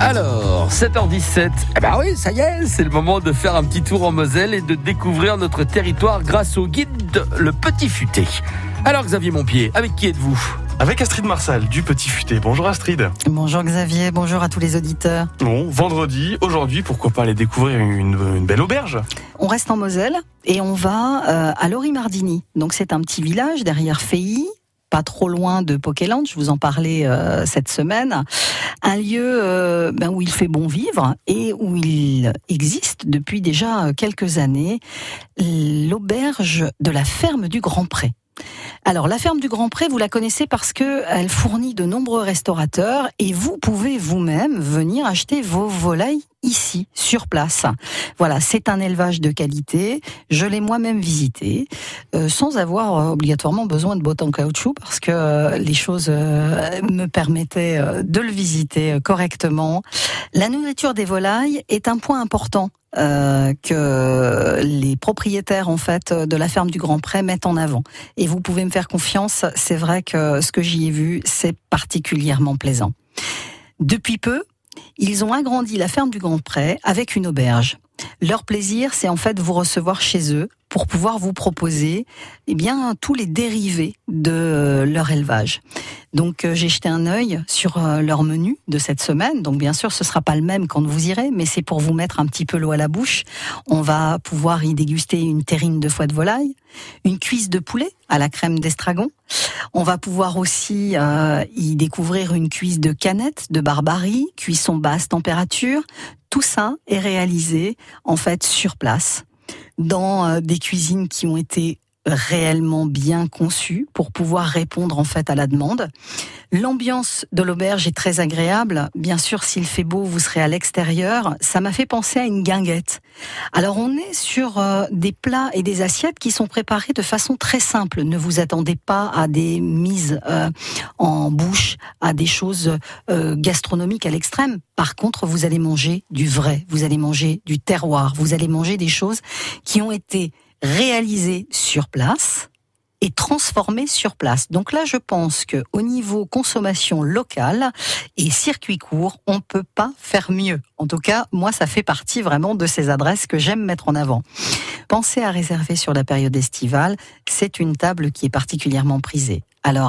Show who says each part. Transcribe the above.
Speaker 1: Alors, 7h17, eh ben oui, ça y est, c'est le moment de faire un petit tour en Moselle et de découvrir notre territoire grâce au guide Le Petit Futé. Alors Xavier Montpied, avec qui êtes-vous?
Speaker 2: Avec Astrid Marsal du Petit Futé. Bonjour Astrid.
Speaker 3: Bonjour Xavier, bonjour à tous les auditeurs.
Speaker 2: Bon, vendredi, aujourd'hui, pourquoi pas aller découvrir une, une, belle auberge?
Speaker 3: On reste en Moselle et on va euh, à Lori-Mardini. Donc c'est un petit village derrière Feilly, pas trop loin de Pokéland, je vous en parlais euh, cette semaine, un lieu euh, ben, où il fait bon vivre et où il existe depuis déjà quelques années l'auberge de la ferme du Grand Pré. Alors la ferme du Grand Pré, vous la connaissez parce que elle fournit de nombreux restaurateurs et vous pouvez vous-même venir acheter vos volailles ici, sur place. Voilà, c'est un élevage de qualité. Je l'ai moi-même visité, euh, sans avoir euh, obligatoirement besoin de bottes en caoutchouc, parce que euh, les choses me permettaient de le visiter correctement. La nourriture des volailles est un point important euh, que les propriétaires en fait de la ferme du Grand Pré mettent en avant. Et vous pouvez me faire confiance, c'est vrai que ce que j'y ai vu, c'est particulièrement plaisant. Depuis peu, ils ont agrandi la ferme du Grand Pré avec une auberge. Leur plaisir, c'est en fait vous recevoir chez eux pour pouvoir vous proposer eh bien tous les dérivés de leur élevage. Donc euh, j'ai jeté un œil sur euh, leur menu de cette semaine. Donc bien sûr, ce sera pas le même quand vous irez, mais c'est pour vous mettre un petit peu l'eau à la bouche. On va pouvoir y déguster une terrine de foie de volaille, une cuisse de poulet à la crème d'estragon. On va pouvoir aussi euh, y découvrir une cuisse de canette de barbarie, cuisson basse température. Tout ça est réalisé en fait sur place dans des cuisines qui ont été réellement bien conçu pour pouvoir répondre en fait à la demande. L'ambiance de l'auberge est très agréable. Bien sûr, s'il fait beau, vous serez à l'extérieur. Ça m'a fait penser à une guinguette. Alors on est sur euh, des plats et des assiettes qui sont préparés de façon très simple. Ne vous attendez pas à des mises euh, en bouche, à des choses euh, gastronomiques à l'extrême. Par contre, vous allez manger du vrai, vous allez manger du terroir, vous allez manger des choses qui ont été réalisé sur place et transformé sur place. Donc là, je pense que au niveau consommation locale et circuit court, on peut pas faire mieux. En tout cas, moi, ça fait partie vraiment de ces adresses que j'aime mettre en avant. Pensez à réserver sur la période estivale. C'est une table qui est particulièrement prisée. Alors,